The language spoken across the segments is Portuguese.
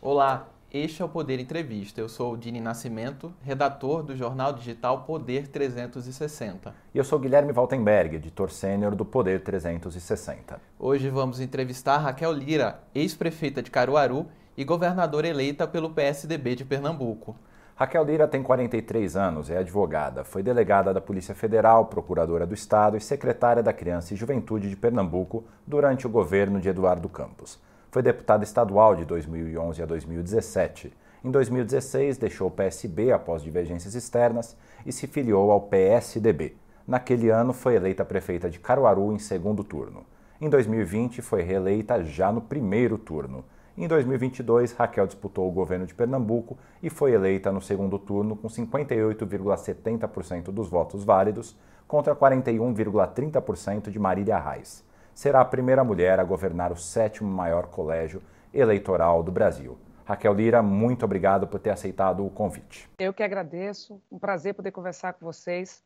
Olá, este é o Poder Entrevista. Eu sou o Dini Nascimento, redator do jornal digital Poder 360. E eu sou Guilherme Waltenberg, editor sênior do Poder 360. Hoje vamos entrevistar Raquel Lira, ex-prefeita de Caruaru e governadora eleita pelo PSDB de Pernambuco. Raquel Lira tem 43 anos, é advogada, foi delegada da Polícia Federal, procuradora do Estado e secretária da Criança e Juventude de Pernambuco durante o governo de Eduardo Campos. Foi deputada estadual de 2011 a 2017. Em 2016, deixou o PSB após divergências externas e se filiou ao PSDB. Naquele ano, foi eleita prefeita de Caruaru em segundo turno. Em 2020, foi reeleita já no primeiro turno. Em 2022, Raquel disputou o governo de Pernambuco e foi eleita no segundo turno com 58,70% dos votos válidos contra 41,30% de Marília Reis. Será a primeira mulher a governar o sétimo maior colégio eleitoral do Brasil. Raquel Lira, muito obrigado por ter aceitado o convite. Eu que agradeço, um prazer poder conversar com vocês.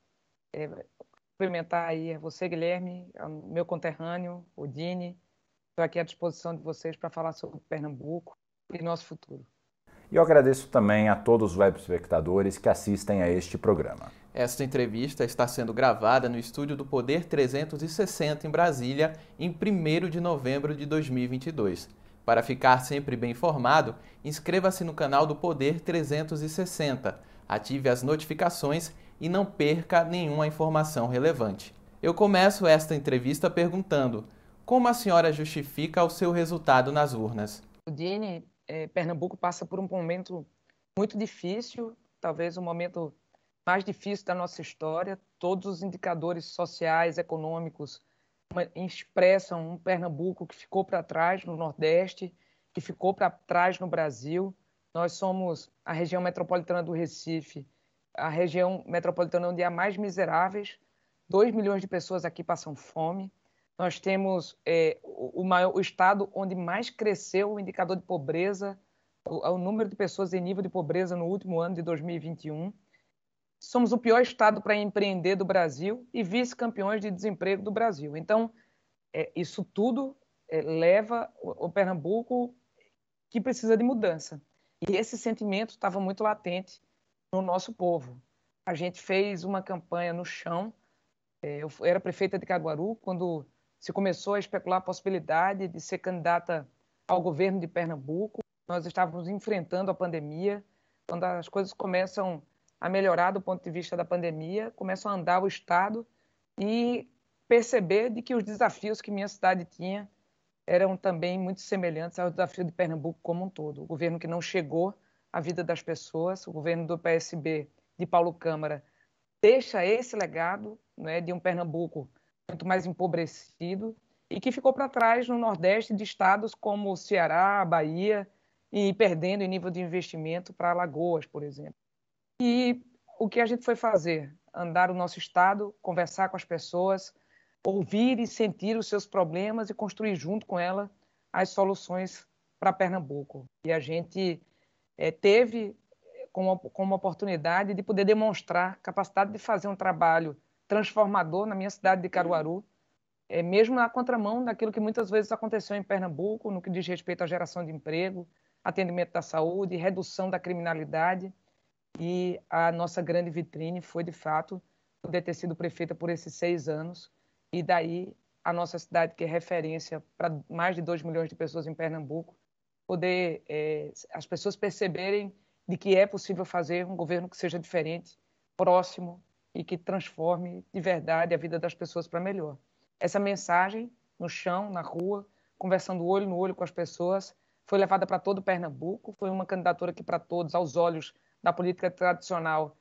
É, cumprimentar aí você, Guilherme, meu conterrâneo, o Dini, Estou aqui à disposição de vocês para falar sobre Pernambuco e nosso futuro. E eu agradeço também a todos os web espectadores que assistem a este programa. Esta entrevista está sendo gravada no estúdio do Poder 360 em Brasília, em 1 de novembro de 2022. Para ficar sempre bem informado, inscreva-se no canal do Poder 360, ative as notificações e não perca nenhuma informação relevante. Eu começo esta entrevista perguntando como a senhora justifica o seu resultado nas urnas? O Dini, é, Pernambuco passa por um momento muito difícil, talvez o momento mais difícil da nossa história. Todos os indicadores sociais, econômicos expressam um Pernambuco que ficou para trás no Nordeste, que ficou para trás no Brasil. Nós somos a região metropolitana do Recife, a região metropolitana onde há mais miseráveis. 2 milhões de pessoas aqui passam fome. Nós temos é, o, maior, o estado onde mais cresceu o indicador de pobreza, o, o número de pessoas em nível de pobreza no último ano de 2021. Somos o pior estado para empreender do Brasil e vice-campeões de desemprego do Brasil. Então, é, isso tudo é, leva o, o Pernambuco que precisa de mudança. E esse sentimento estava muito latente no nosso povo. A gente fez uma campanha no chão. É, eu era prefeita de Caruaru quando se começou a especular a possibilidade de ser candidata ao governo de Pernambuco. Nós estávamos enfrentando a pandemia. Quando as coisas começam a melhorar do ponto de vista da pandemia, começam a andar o Estado e perceber de que os desafios que minha cidade tinha eram também muito semelhantes ao desafio de Pernambuco como um todo. O governo que não chegou à vida das pessoas, o governo do PSB de Paulo Câmara deixa esse legado né, de um Pernambuco muito mais empobrecido e que ficou para trás no Nordeste de estados como Ceará, Bahia e perdendo em nível de investimento para Alagoas, por exemplo. E o que a gente foi fazer? Andar o nosso estado, conversar com as pessoas, ouvir e sentir os seus problemas e construir junto com ela as soluções para Pernambuco. E a gente é, teve como, como oportunidade de poder demonstrar capacidade de fazer um trabalho transformador na minha cidade de Caruaru, é, mesmo na contramão daquilo que muitas vezes aconteceu em Pernambuco, no que diz respeito à geração de emprego, atendimento da saúde, redução da criminalidade. E a nossa grande vitrine foi, de fato, poder ter sido prefeita por esses seis anos. E daí a nossa cidade, que é referência para mais de 2 milhões de pessoas em Pernambuco, poder é, as pessoas perceberem de que é possível fazer um governo que seja diferente, próximo, e que transforme de verdade a vida das pessoas para melhor. Essa mensagem no chão, na rua, conversando olho no olho com as pessoas, foi levada para todo Pernambuco, foi uma candidatura que para todos, aos olhos da política tradicional,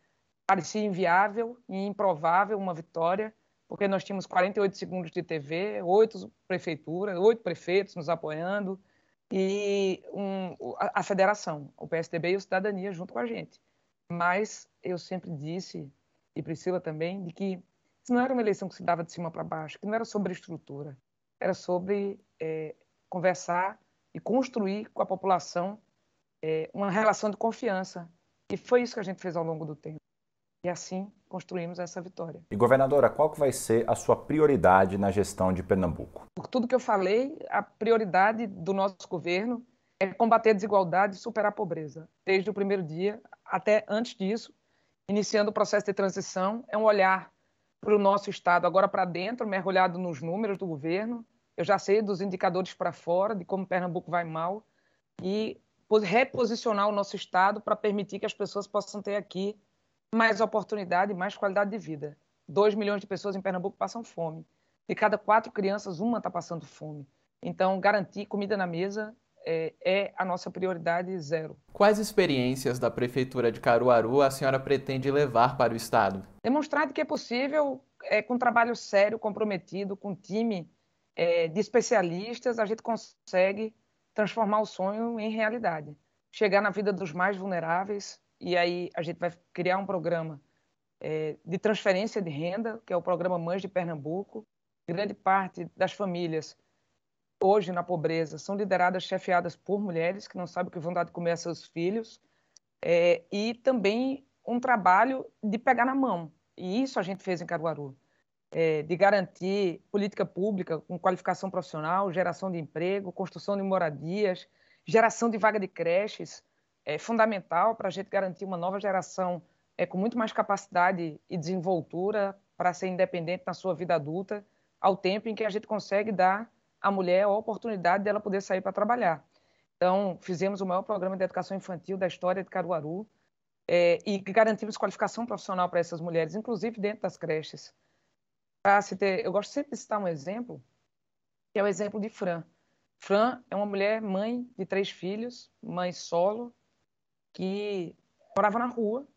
parecia inviável e improvável uma vitória, porque nós tínhamos 48 segundos de TV, oito prefeituras, oito prefeitos nos apoiando e um, a, a federação, o PSDB e o Cidadania junto com a gente. Mas eu sempre disse e Priscila também, de que isso não era uma eleição que se dava de cima para baixo, que não era sobre estrutura, era sobre é, conversar e construir com a população é, uma relação de confiança. E foi isso que a gente fez ao longo do tempo. E assim construímos essa vitória. E governadora, qual que vai ser a sua prioridade na gestão de Pernambuco? Por tudo que eu falei, a prioridade do nosso governo é combater a desigualdade e superar a pobreza. Desde o primeiro dia até antes disso, iniciando o processo de transição, é um olhar para o nosso Estado agora para dentro, mergulhado nos números do governo. Eu já sei dos indicadores para fora, de como Pernambuco vai mal, e reposicionar o nosso Estado para permitir que as pessoas possam ter aqui mais oportunidade e mais qualidade de vida. 2 milhões de pessoas em Pernambuco passam fome. De cada quatro crianças, uma está passando fome. Então, garantir comida na mesa é, é, a nossa prioridade zero. Quais experiências da Prefeitura de Caruaru a senhora pretende levar para o Estado? Demonstrar que é possível, é, com trabalho sério, comprometido, com time é, de especialistas, a gente consegue transformar o sonho em realidade. Chegar na vida dos mais vulneráveis, e aí a gente vai criar um programa é, de transferência de renda, que é o programa Mães de Pernambuco. Grande parte das famílias hoje na pobreza são lideradas, chefiadas por mulheres que não sabem o que vão dar de comer a seus filhos, é, e também um trabalho de pegar na mão. E isso a gente fez em Caruaru, é, de garantir política pública com qualificação profissional, geração de emprego, construção de moradias, geração de vaga de creches, é fundamental para a gente garantir uma nova geração é, com muito mais capacidade e desenvoltura para ser independente na sua vida adulta, ao tempo em que a gente consegue dar a mulher a oportunidade dela poder sair para trabalhar. Então, fizemos o maior programa de educação infantil da história de Caruaru é, e garantimos qualificação profissional para essas mulheres, inclusive dentro das creches. Ter, eu gosto sempre de citar um exemplo, que é o exemplo de Fran. Fran é uma mulher mãe de três filhos, mãe solo, que morava na rua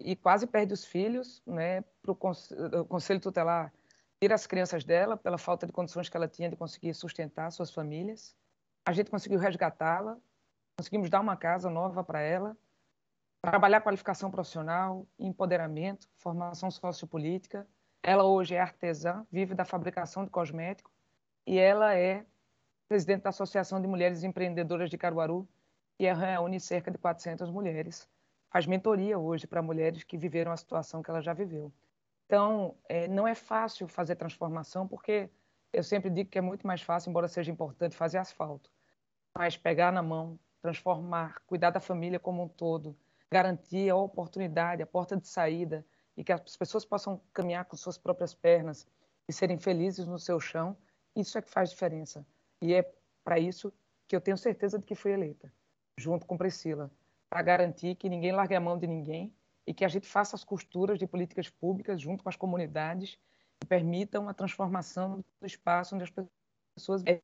e quase perde os filhos, né, para o conselho tutelar tira as crianças dela pela falta de condições que ela tinha de conseguir sustentar suas famílias. A gente conseguiu resgatá-la, conseguimos dar uma casa nova para ela, trabalhar qualificação profissional, empoderamento, formação sociopolítica. Ela hoje é artesã, vive da fabricação de cosméticos e ela é presidente da Associação de Mulheres Empreendedoras de Caruaru, que reúne cerca de 400 mulheres. Faz mentoria hoje para mulheres que viveram a situação que ela já viveu. Então, é, não é fácil fazer transformação, porque eu sempre digo que é muito mais fácil, embora seja importante, fazer asfalto. Mas pegar na mão, transformar, cuidar da família como um todo, garantir a oportunidade, a porta de saída, e que as pessoas possam caminhar com suas próprias pernas e serem felizes no seu chão, isso é que faz diferença. E é para isso que eu tenho certeza de que fui eleita, junto com Priscila, para garantir que ninguém largue a mão de ninguém e que a gente faça as costuras de políticas públicas junto com as comunidades que permitam a transformação do espaço onde as pessoas. É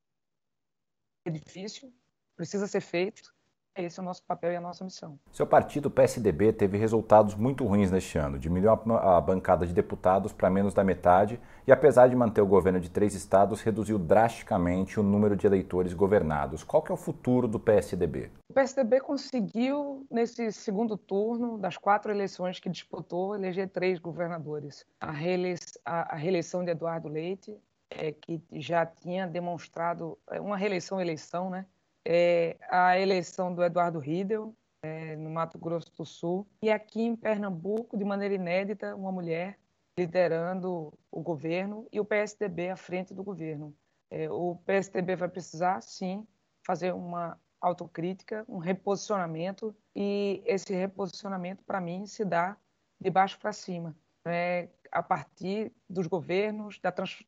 difícil, precisa ser feito, esse é o nosso papel e a nossa missão. Seu partido, o PSDB, teve resultados muito ruins neste ano. Diminuiu a bancada de deputados para menos da metade e, apesar de manter o governo de três estados, reduziu drasticamente o número de eleitores governados. Qual que é o futuro do PSDB? O PSDB conseguiu, nesse segundo turno, das quatro eleições que disputou, eleger três governadores. A, reeleição de Eduardo Leite, é, que já tinha demonstrado é, uma reeleição-eleição, né? É, a eleição do Eduardo Riedel, é, no Mato Grosso do Sul, e aqui em Pernambuco, de maneira inédita, uma mulher liderando o governo e o PSDB à frente do governo. É, o PSDB vai precisar, sim, fazer uma autocrítica, um reposicionamento, e esse reposicionamento, para mim, se dá de baixo para cima, né? a partir dos governos,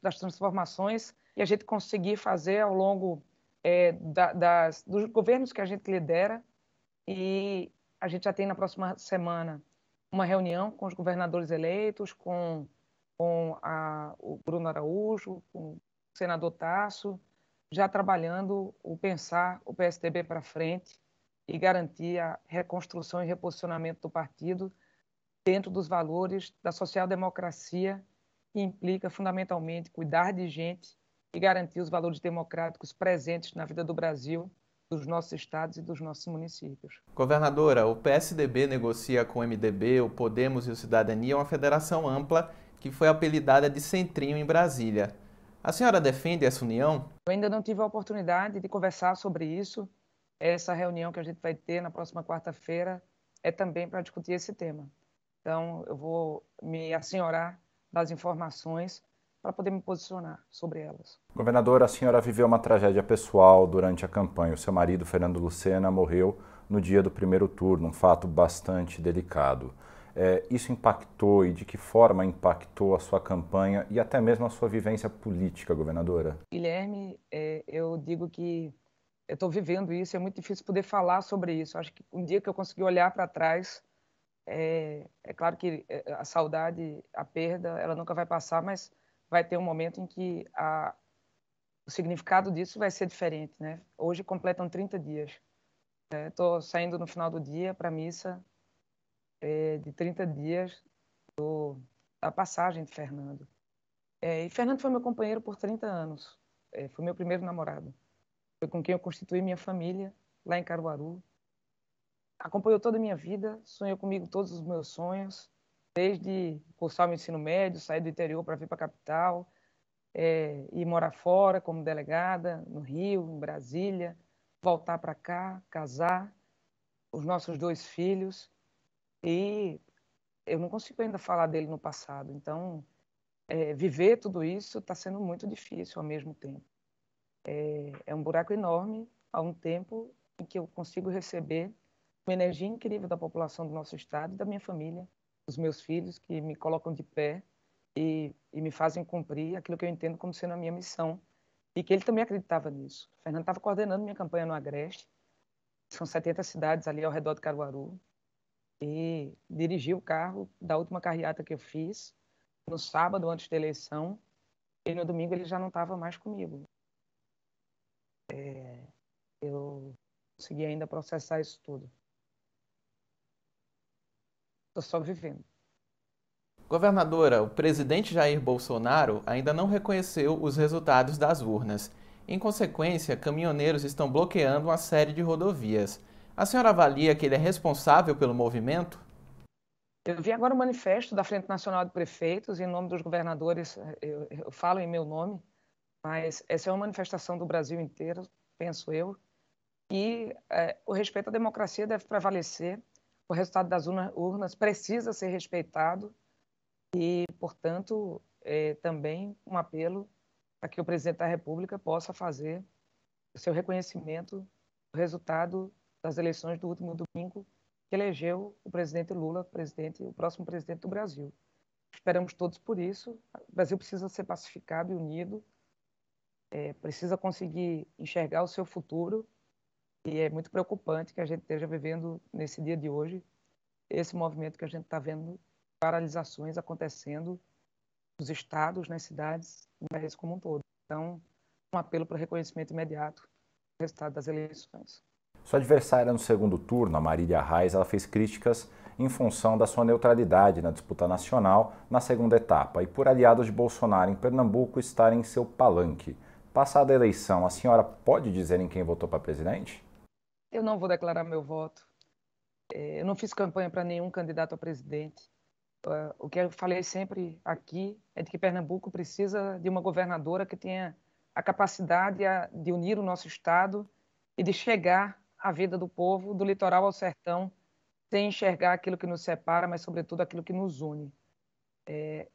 das transformações, e a gente conseguir fazer ao longo é, da, das, dos governos que a gente lidera e a gente já tem na próxima semana uma reunião com os governadores eleitos, com, com a, o Bruno Araújo, com o senador Tasso, já trabalhando o pensar o PSDB para frente e garantir a reconstrução e reposicionamento do partido dentro dos valores da social-democracia, que implica fundamentalmente cuidar de gente e garantir os valores democráticos presentes na vida do Brasil, dos nossos estados e dos nossos municípios. Governadora, o PSDB negocia com o MDB, o Podemos e o Cidadania uma federação ampla que foi apelidada de Centrinho em Brasília. A senhora defende essa união? Eu ainda não tive a oportunidade de conversar sobre isso. Essa reunião que a gente vai ter na próxima quarta-feira é também para discutir esse tema. Então, eu vou me assenhorar das informações para poder me posicionar sobre elas. Governadora, a senhora viveu uma tragédia pessoal durante a campanha. O seu marido, Fernando Lucena, morreu no dia do primeiro turno, um fato bastante delicado. É, isso impactou e de que forma impactou a sua campanha e até mesmo a sua vivência política, governadora? Guilherme, é, eu digo que eu estou vivendo isso, é muito difícil poder falar sobre isso. Acho que um dia que eu conseguir olhar para trás, é, é, claro que é, a saudade, a perda, ela nunca vai passar, mas vai ter um momento em que a, o significado disso vai ser diferente, né? Hoje completam 30 dias. Estou é, saindo no final do dia para a missa é, de 30 dias do, da passagem de Fernando. É, e Fernando foi meu companheiro por 30 anos. É, foi meu primeiro namorado. Foi com quem eu constituí minha família lá em Caruaru. Acompanhou toda a minha vida, sonhou comigo todos os meus sonhos, desde cursar o ensino médio, sair do interior para vir para a capital, é, ir morar fora como delegada, no Rio, em Brasília, voltar para cá, casar, os nossos dois filhos. E eu não consigo ainda falar dele no passado. Então, é, viver tudo isso está sendo muito difícil ao mesmo tempo. É, é um buraco enorme há um tempo em que eu consigo receber uma energia incrível da população do nosso estado e da minha família, dos meus filhos, que me colocam de pé e, e me fazem cumprir aquilo que eu entendo como sendo a minha missão. E que ele também acreditava nisso. O Fernando estava coordenando minha campanha no Agreste. São 70 cidades ali ao redor de Caruaru. E dirigi o carro da última carreata que eu fiz, no sábado, antes da eleição. E no domingo ele já não estava mais comigo. É, eu consegui ainda processar isso tudo. Estou só vivendo. Governadora, o presidente Jair Bolsonaro ainda não reconheceu os resultados das urnas. Em consequência, caminhoneiros estão bloqueando uma série de rodovias. A senhora avalia que ele é responsável pelo movimento? Eu vi agora o manifesto da Frente Nacional de Prefeitos, em nome dos governadores, eu, eu falo em meu nome, mas essa é uma manifestação do Brasil inteiro, penso eu, e é, o respeito à democracia deve prevalecer, o resultado das urnas precisa ser respeitado, e, portanto, é, também um apelo para que o presidente da República possa fazer o seu reconhecimento do resultado das eleições do último domingo, que elegeu o presidente Lula, presidente, o próximo presidente do Brasil. Esperamos todos por isso. O Brasil precisa ser pacificado e unido, é, precisa conseguir enxergar o seu futuro, e é muito preocupante que a gente esteja vivendo nesse dia de hoje esse movimento que a gente está vendo paralisações acontecendo nos estados, nas cidades, no país como um todo. Então, um apelo para reconhecimento imediato do resultado das eleições. Sua adversária no segundo turno, a Marília Reis, ela fez críticas em função da sua neutralidade na disputa nacional na segunda etapa e por aliados de Bolsonaro em Pernambuco estarem em seu palanque. Passada a eleição, a senhora pode dizer em quem votou para presidente? Eu não vou declarar meu voto. É, eu não fiz campanha para nenhum candidato a presidente. O que eu falei sempre aqui é de que Pernambuco precisa de uma governadora que tenha a capacidade de unir o nosso estado e de chegar à vida do povo, do litoral ao sertão, sem enxergar aquilo que nos separa, mas sobretudo aquilo que nos une. É,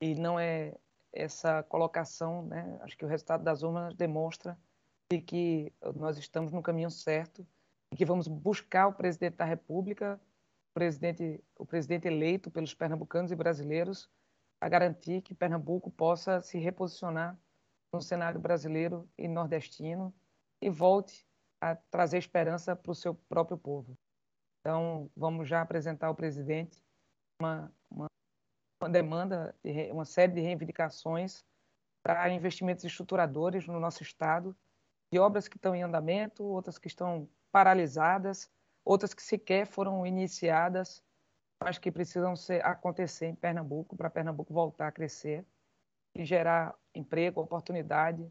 e não é essa colocação, né? acho que o resultado das urnas demonstra de que nós estamos no caminho certo e que vamos buscar o presidente da República presidente, o presidente eleito pelos pernambucanos e brasileiros a garantir que Pernambuco possa se reposicionar no cenário brasileiro e nordestino e volte a trazer esperança para o seu próprio povo. Então, vamos já apresentar ao presidente uma, uma, uma demanda, uma série de reivindicações para investimentos estruturadores no nosso estado, de obras que estão em andamento, outras que estão paralisadas, outras que sequer foram iniciadas, mas que precisam ser, acontecer em Pernambuco, para Pernambuco voltar a crescer e gerar emprego, oportunidade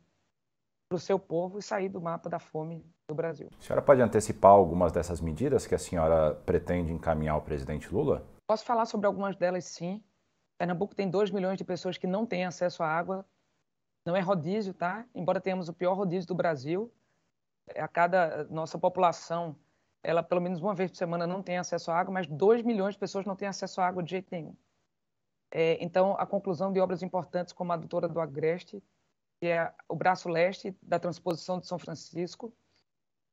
para o seu povo e sair do mapa da fome do Brasil. A senhora pode antecipar algumas dessas medidas que a senhora pretende encaminhar ao presidente Lula? Posso falar sobre algumas delas, sim. Pernambuco tem 2 milhões de pessoas que não têm acesso à água. Não é rodízio, tá? Embora tenhamos o pior rodízio do Brasil, a cada nossa população ela pelo menos uma vez por semana não tem acesso à água, mas 2 milhões de pessoas não têm acesso à água de jeito nenhum. É, então, a conclusão de obras importantes como a adutora do Agreste, que é o braço leste da transposição de São Francisco,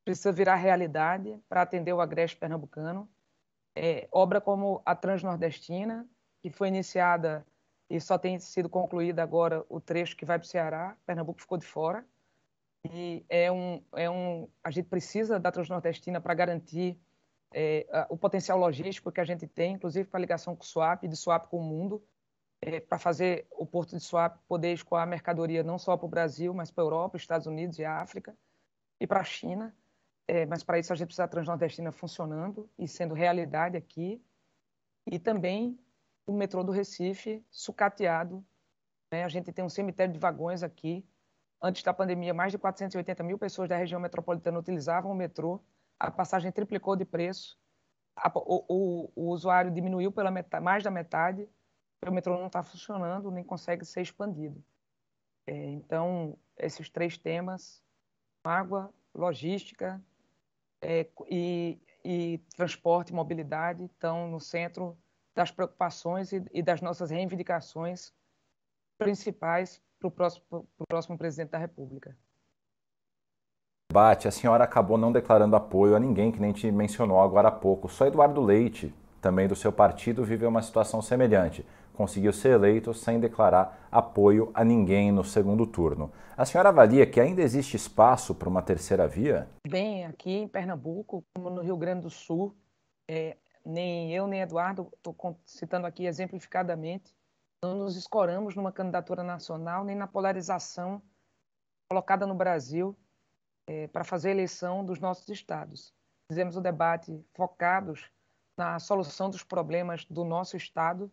precisa virar realidade para atender o Agreste pernambucano. É, obra como a Transnordestina, que foi iniciada e só tem sido concluída agora o trecho que vai para o Ceará, Pernambuco ficou de fora. E é um, é um, a gente precisa da Transnordestina para garantir é, o potencial logístico que a gente tem, inclusive para ligação com o SWAP, de SWAP com o mundo, é, para fazer o porto de SWAP poder escoar mercadoria não só para o Brasil, mas para a Europa, Estados Unidos e África, e para a China. É, mas para isso a gente precisa da Transnordestina funcionando e sendo realidade aqui. E também o metrô do Recife sucateado. Né? A gente tem um cemitério de vagões aqui. Antes da pandemia, mais de 480 mil pessoas da região metropolitana utilizavam o metrô a passagem triplicou de preço, a, o, o, o, usuário diminuiu pela metade, mais da metade, o metrô não está funcionando, nem consegue ser expandido. É, então, esses três temas, água, logística é, e, e, transporte e mobilidade, estão no centro das preocupações e, e das nossas reivindicações principais para o próximo, próximo presidente da República debate, a senhora acabou não declarando apoio a ninguém, que nem te mencionou agora há pouco. Só Eduardo Leite, também do seu partido, viveu uma situação semelhante. Conseguiu ser eleito sem declarar apoio a ninguém no segundo turno. A senhora avalia que ainda existe espaço para uma terceira via? Bem, aqui em Pernambuco, como no Rio Grande do Sul, é, nem eu nem Eduardo, estou citando aqui exemplificadamente, não nos escoramos numa candidatura nacional nem na polarização colocada no Brasil é, para fazer a eleição dos nossos estados. Fizemos o debate focados na solução dos problemas do nosso estado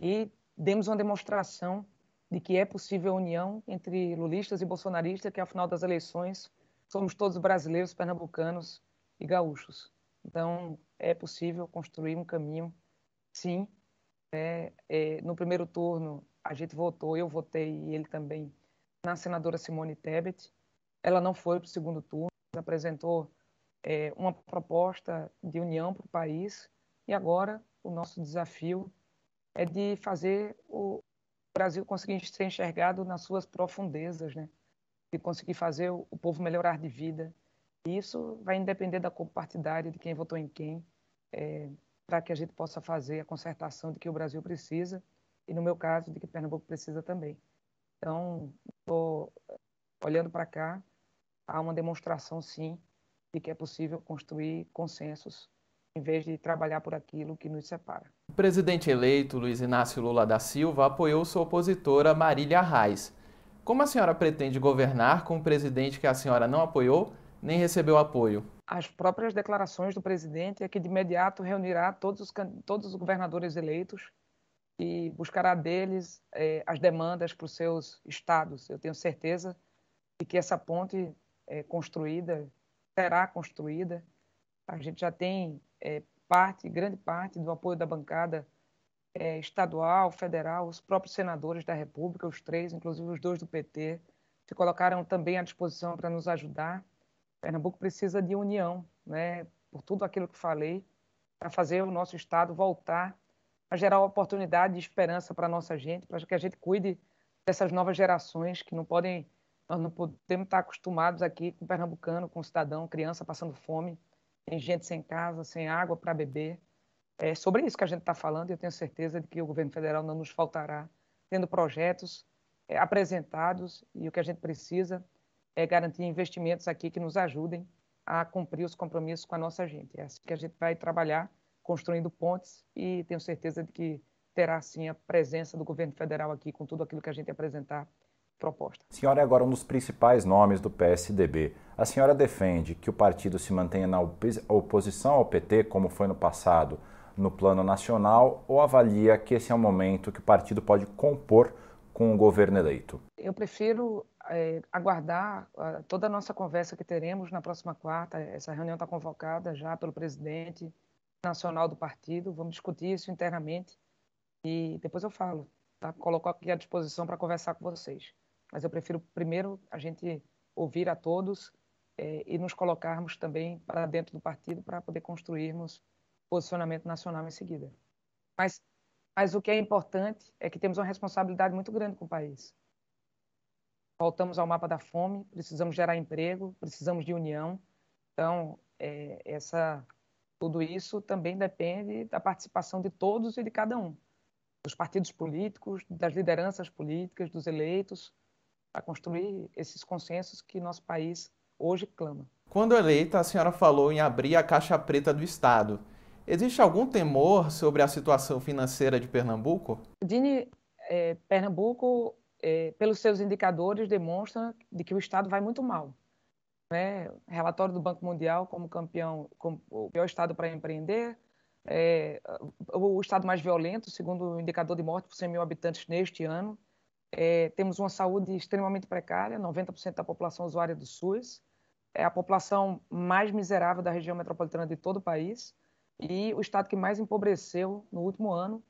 e demos uma demonstração de que é possível a união entre lulistas e bolsonaristas, que ao final das eleições somos todos brasileiros, pernambucanos e gaúchos. Então, é possível construir um caminho, sim. É, é, no primeiro turno, a gente votou, eu votei e ele também, na senadora Simone Tebet. Ela não foi para o segundo turno, apresentou é, uma proposta de união para o país e agora o nosso desafio é de fazer o Brasil conseguir ser enxergado nas suas profundezas, né? de conseguir fazer o, povo melhorar de vida. Isso vai depender da cor de quem votou em quem, é, para que a gente possa fazer a concertação de que o Brasil precisa e, no meu caso, de que Pernambuco precisa também. Então, estou olhando para cá, há uma demonstração, sim, de que é possível construir consensos em vez de trabalhar por aquilo que nos separa. O presidente eleito, Luiz Inácio Lula da Silva, apoiou sua opositora Marília Reis. Como a senhora pretende governar com um presidente que a senhora não apoiou nem recebeu apoio? As próprias declarações do presidente é que de imediato reunirá todos os, todos os governadores eleitos e buscará deles eh, as demandas para os seus estados. Eu tenho certeza de que essa ponte é, construída, será construída. A gente já tem é, parte, grande parte do apoio da bancada é, estadual, federal, os próprios senadores da República, os três, inclusive os dois do PT, se colocaram também à disposição para nos ajudar. Pernambuco precisa de união, né, por tudo aquilo que falei, para fazer o nosso Estado voltar a gerar oportunidade e esperança para a nossa gente, para que a gente cuide dessas novas gerações que não podem nós não podemos estar acostumados aqui com pernambucano, com cidadão, criança passando fome, tem gente sem casa, sem água para beber. É sobre isso que a gente está falando e eu tenho certeza de que o governo federal não nos faltará, tendo projetos é, apresentados e o que a gente precisa é garantir investimentos aqui que nos ajudem a cumprir os compromissos com a nossa gente. É assim que a gente vai trabalhar, construindo pontes e tenho certeza de que terá sim a presença do governo federal aqui com tudo aquilo que a gente apresentar proposta. A senhora é agora um dos principais nomes do PSDB. A senhora defende que o partido se mantenha na oposição ao PT, como foi no passado, no plano nacional, ou avalia que esse é um momento que o partido pode compor com o governo eleito? Eu prefiro é, aguardar uh, toda a nossa conversa que teremos na próxima quarta. Essa reunião está convocada já pelo presidente nacional do partido. Vamos discutir isso internamente e depois eu falo. Tá? Coloco aqui à disposição para conversar com vocês mas eu prefiro primeiro a gente ouvir a todos é, e nos colocarmos também para dentro do partido para poder construirmos posicionamento nacional em seguida. Mas Mas o que é importante é que temos uma responsabilidade muito grande com o país. Voltamos ao mapa da fome, precisamos gerar emprego, precisamos de união. Então, é, essa, tudo isso também depende da participação de todos e de cada um, dos partidos políticos, das lideranças políticas, dos eleitos, para construir esses consensos que nosso país hoje clama. Quando eleita, a senhora falou em abrir a caixa preta do Estado. Existe algum temor sobre a situação financeira de Pernambuco? Dini, é, Pernambuco, é, pelos seus indicadores, demonstra de que o Estado vai muito mal. Né? Relatório do Banco Mundial como campeão, como o pior Estado para empreender, é, o Estado mais violento, segundo o indicador de morte por 100 mil habitantes neste ano. É, temos uma saúde extremamente precária, 90% da população usuária do SUS, é a população mais miserável da região metropolitana de todo o país e o estado que mais empobreceu no último ano.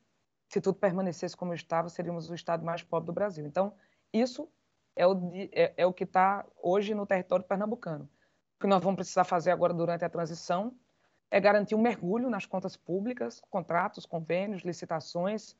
Se tudo permanecesse como estava, seríamos o estado mais pobre do Brasil. Então, isso é o, é, é o que está hoje no território pernambucano. O que nós vamos precisar fazer agora durante a transição é garantir um mergulho nas contas públicas, contratos, convênios, licitações,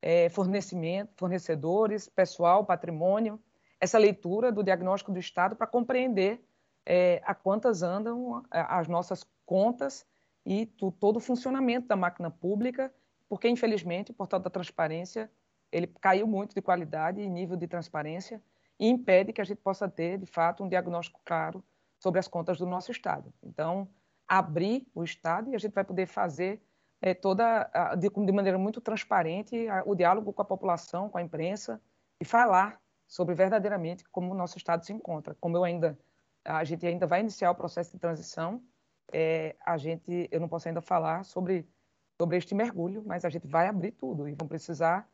é, fornecimento, fornecedores, pessoal, patrimônio, essa leitura do diagnóstico do Estado para compreender é, a quantas andam as nossas contas e todo o funcionamento da máquina pública, porque, infelizmente, o portal da transparência ele caiu muito de qualidade e nível de transparência e impede que a gente possa ter, de fato, um diagnóstico claro sobre as contas do nosso Estado. Então, abrir o Estado e a gente vai poder fazer é, toda, de, de, maneira muito transparente, a, o diálogo com a população, com a imprensa e falar sobre verdadeiramente como o nosso Estado se encontra. Como eu ainda, a gente ainda vai iniciar o processo de transição, é, a gente, eu não posso ainda falar sobre, sobre este mergulho, mas a gente vai abrir tudo e vão precisar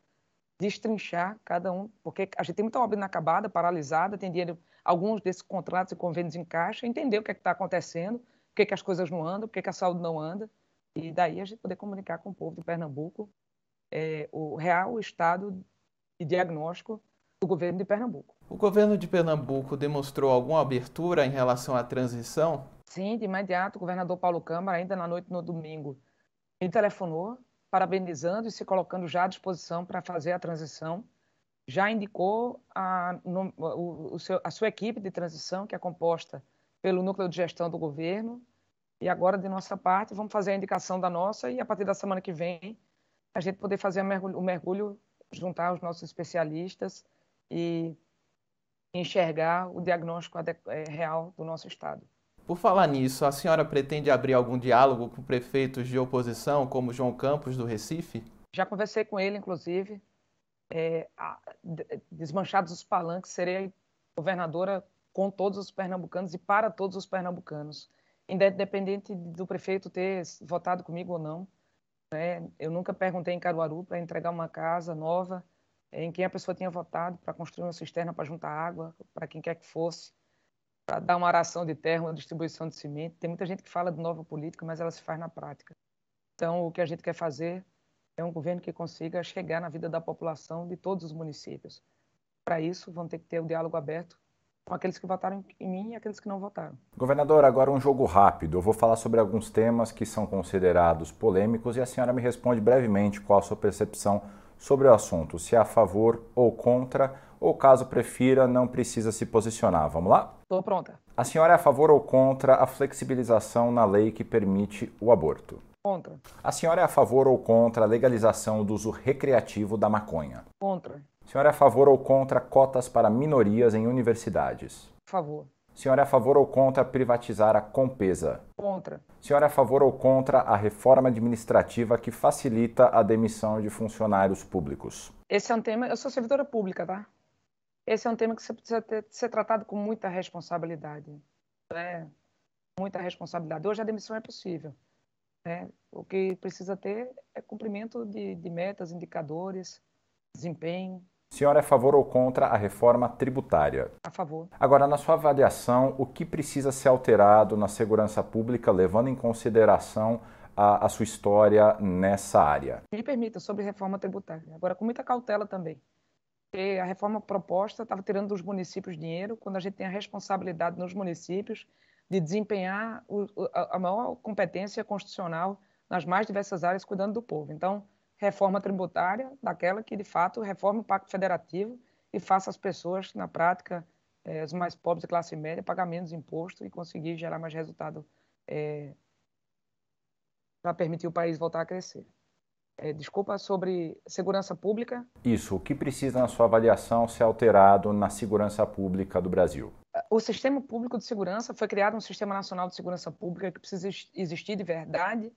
destrinchar cada um, porque a gente tem muita obra inacabada, paralisada, tem dinheiro, alguns desses contratos e convênios em caixa, entender o que é está acontecendo, por que, que as coisas não andam, por que, que a saúde não anda, e daí a gente poder comunicar com o povo de Pernambuco é, o real estado de diagnóstico do governo de Pernambuco. O governo de Pernambuco demonstrou alguma abertura em relação à transição? Sim, de imediato, o governador Paulo Câmara, ainda na noite no domingo, me telefonou, parabenizando e se colocando já à disposição para fazer a transição. Já indicou a, no, o, o seu, a sua equipe de transição, que é composta pelo núcleo de gestão do governo, e agora, de nossa parte, vamos fazer a indicação da nossa e a partir da semana que vem a gente poder fazer mergulho, o mergulho juntar os nossos especialistas e enxergar o diagnóstico é, real do nosso estado. Por falar nisso, a senhora pretende abrir algum diálogo com prefeitos de oposição, como João Campos, do Recife? Já conversei com ele, inclusive. É, desmanchados os palanques, serei governadora com todos os pernambucanos e para todos os pernambucanos independente do prefeito ter votado comigo ou não. Né? Eu nunca perguntei em Caruaru para entregar uma casa nova em quem a pessoa tinha votado para construir uma cisterna para juntar água, para quem quer que fosse, para dar uma aração de terra, uma distribuição de cimento. Tem muita gente que fala de nova política, mas ela se faz na prática. Então, o que a gente quer fazer é um governo que consiga chegar na vida da população de todos os municípios. Para isso, vão ter que ter o diálogo aberto com aqueles que votaram em mim e aqueles que não votaram. Governador, agora um jogo rápido. Eu vou falar sobre alguns temas que são considerados polêmicos e a senhora me responde brevemente qual a sua percepção sobre o assunto, se é a favor ou contra, ou caso prefira, não precisa se posicionar. Vamos lá? Estou pronta. A senhora é a favor ou contra a flexibilização na lei que permite o aborto? Contra. A senhora é a favor ou contra a legalização do uso recreativo da maconha? Contra. A senhora é a favor ou contra cotas para minorias em universidades? A favor. A senhora é a favor ou contra privatizar a Compesa? Contra. A senhora é a favor ou contra a reforma administrativa que facilita a demissão de funcionários públicos? Esse é um tema. Eu sou servidora pública, tá? Esse é um tema que precisa ter, ser tratado com muita responsabilidade. Né? Muita responsabilidade. Hoje a demissão é possível. Né? O que precisa ter é cumprimento de, de metas, indicadores, desempenho, senhora é a favor ou contra a reforma tributária? A favor. Agora, na sua avaliação, o que precisa ser alterado na segurança pública, levando em consideração a, a sua história nessa área? Me permita, sobre reforma tributária. Agora, com muita cautela também. Porque a reforma proposta estava tirando dos municípios dinheiro, quando a gente tem a responsabilidade nos municípios de desempenhar o, a maior competência constitucional nas mais diversas áreas, cuidando do povo. Então, reforma tributária, daquela que de fato reforme o Pacto Federativo e faça as pessoas, na prática, os mais pobres de classe média, pagar menos imposto e conseguir gerar mais resultado é, para permitir o país voltar a crescer. É, desculpa, sobre segurança pública. Isso, o que precisa, na sua avaliação, ser alterado na segurança pública do Brasil? O sistema público de segurança foi criado um sistema nacional de segurança pública que precisa existir de verdade.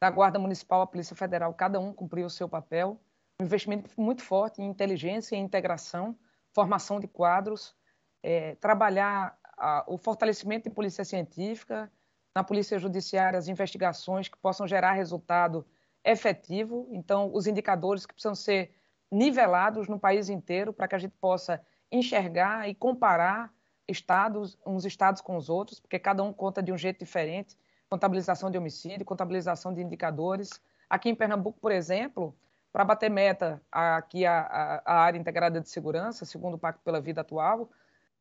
Da Guarda Municipal à Polícia Federal, cada um cumpriu o seu papel. Um investimento muito forte em inteligência e integração, formação de quadros, é, trabalhar a, o fortalecimento de polícia científica, na polícia judiciária, as investigações que possam gerar resultado efetivo. Então, os indicadores que precisam ser nivelados no país inteiro para que a gente possa enxergar e comparar estados, uns estados com os outros, porque cada um conta de um jeito diferente. Contabilização de homicídio, contabilização de indicadores. Aqui em Pernambuco, por exemplo, para bater meta aqui a, a, a, área integrada de segurança, segundo o Pacto pela Vida atual,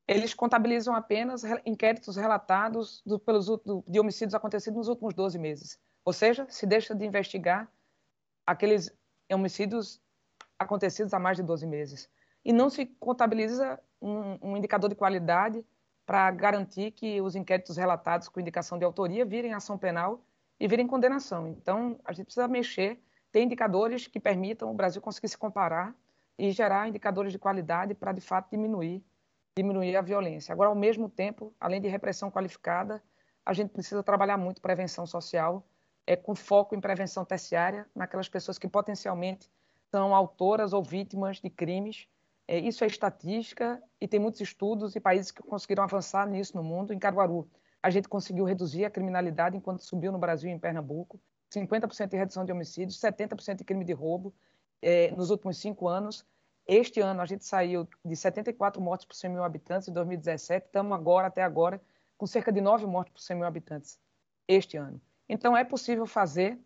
eles contabilizam apenas inquéritos relatados do, pelos, do, de homicídios acontecidos nos últimos 12 meses. Ou seja, se deixa de investigar aqueles homicídios acontecidos há mais de 12 meses. E não se contabiliza um, um indicador de qualidade para garantir que os inquéritos relatados com indicação de autoria virem ação penal e virem condenação. Então, a gente precisa mexer, ter indicadores que permitam o Brasil conseguir se comparar e gerar indicadores de qualidade para, de fato, diminuir, diminuir a violência. Agora, ao mesmo tempo, além de repressão qualificada, a gente precisa trabalhar muito prevenção social é, com foco em prevenção terciária, naquelas pessoas que potencialmente são autoras ou vítimas de crimes. É, isso é estatística e tem muitos estudos e países que conseguiram avançar nisso no mundo. Em Caruaru, a gente conseguiu reduzir a criminalidade enquanto subiu no Brasil e em Pernambuco. 50% de redução de homicídios, 70% de crime de roubo é, nos últimos cinco anos. Este ano a gente saiu de 74 mortes por 100 mil habitantes em 2017, estamos agora, até agora, com cerca de 9 mortes por 100 mil habitantes este ano. Então, é possível fazer,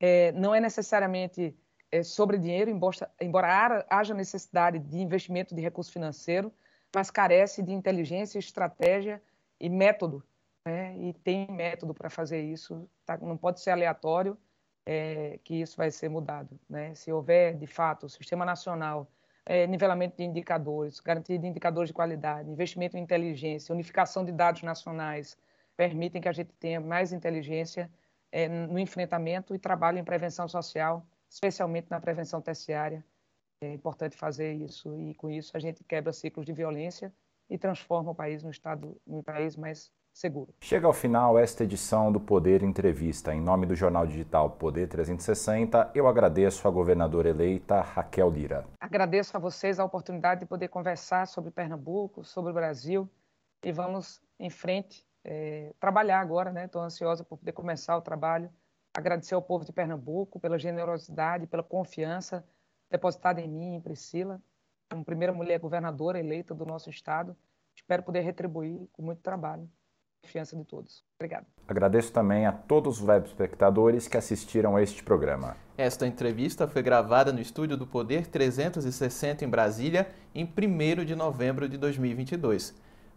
é, não é necessariamente é, sobre dinheiro, embora, embora haja necessidade de investimento de recurso financeiro, mas carece de inteligência, estratégia e método. Né? E tem método para fazer isso, tá? não pode ser aleatório é, que isso vai ser mudado. Né? Se houver, de fato, o Sistema Nacional, é, nivelamento de indicadores, garantia de indicadores de qualidade, investimento em inteligência, unificação de dados nacionais, permitem que a gente tenha mais inteligência é, no enfrentamento e trabalho em prevenção social, especialmente na prevenção terciária. É importante fazer isso e com isso a gente quebra ciclos de violência e transforma o país num estado, num país mais seguro. Chega ao final esta edição do Poder Entrevista. Em nome do jornal digital Poder 360, eu agradeço a governadora eleita Raquel Lira. Agradeço a vocês a oportunidade de poder conversar sobre Pernambuco, sobre o Brasil e vamos em frente é, trabalhar agora, né? Estou ansiosa por poder começar o trabalho. Agradecer ao povo de Pernambuco pela generosidade, pela confiança depositada em mim, em Priscila, como primeira mulher governadora eleita do nosso estado. Espero poder retribuir com muito trabalho. Confiança de todos. Obrigado. Agradeço também a todos os web espectadores que assistiram a este programa. Esta entrevista foi gravada no estúdio do Poder 360 em Brasília em 1 de novembro de 2022.